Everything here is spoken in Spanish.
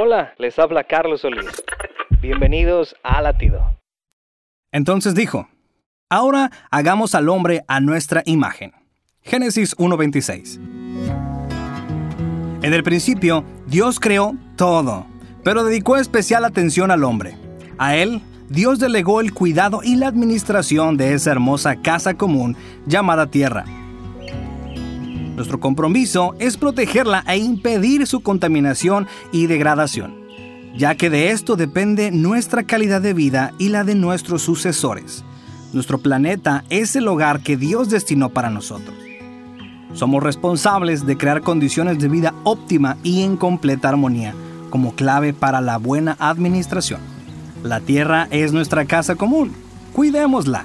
Hola, les habla Carlos Solís. Bienvenidos a Latido. Entonces dijo, ahora hagamos al hombre a nuestra imagen. Génesis 1.26. En el principio, Dios creó todo, pero dedicó especial atención al hombre. A él, Dios delegó el cuidado y la administración de esa hermosa casa común llamada tierra. Nuestro compromiso es protegerla e impedir su contaminación y degradación, ya que de esto depende nuestra calidad de vida y la de nuestros sucesores. Nuestro planeta es el hogar que Dios destinó para nosotros. Somos responsables de crear condiciones de vida óptima y en completa armonía como clave para la buena administración. La tierra es nuestra casa común. Cuidémosla.